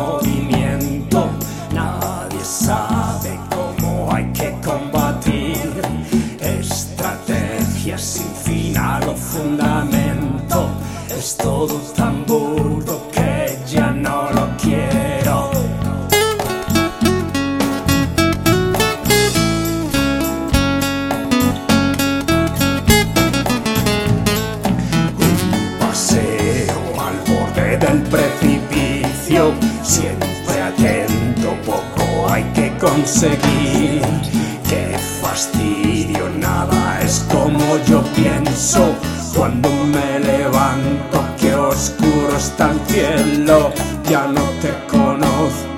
movimiento. Nadie sabe cómo hay que combatir estrategias sin final o fundamento. Es todo tan burdo conseguir. Qué fastidio, nada es como yo pienso. Cuando me levanto, qué oscuro está el cielo, ya no te conozco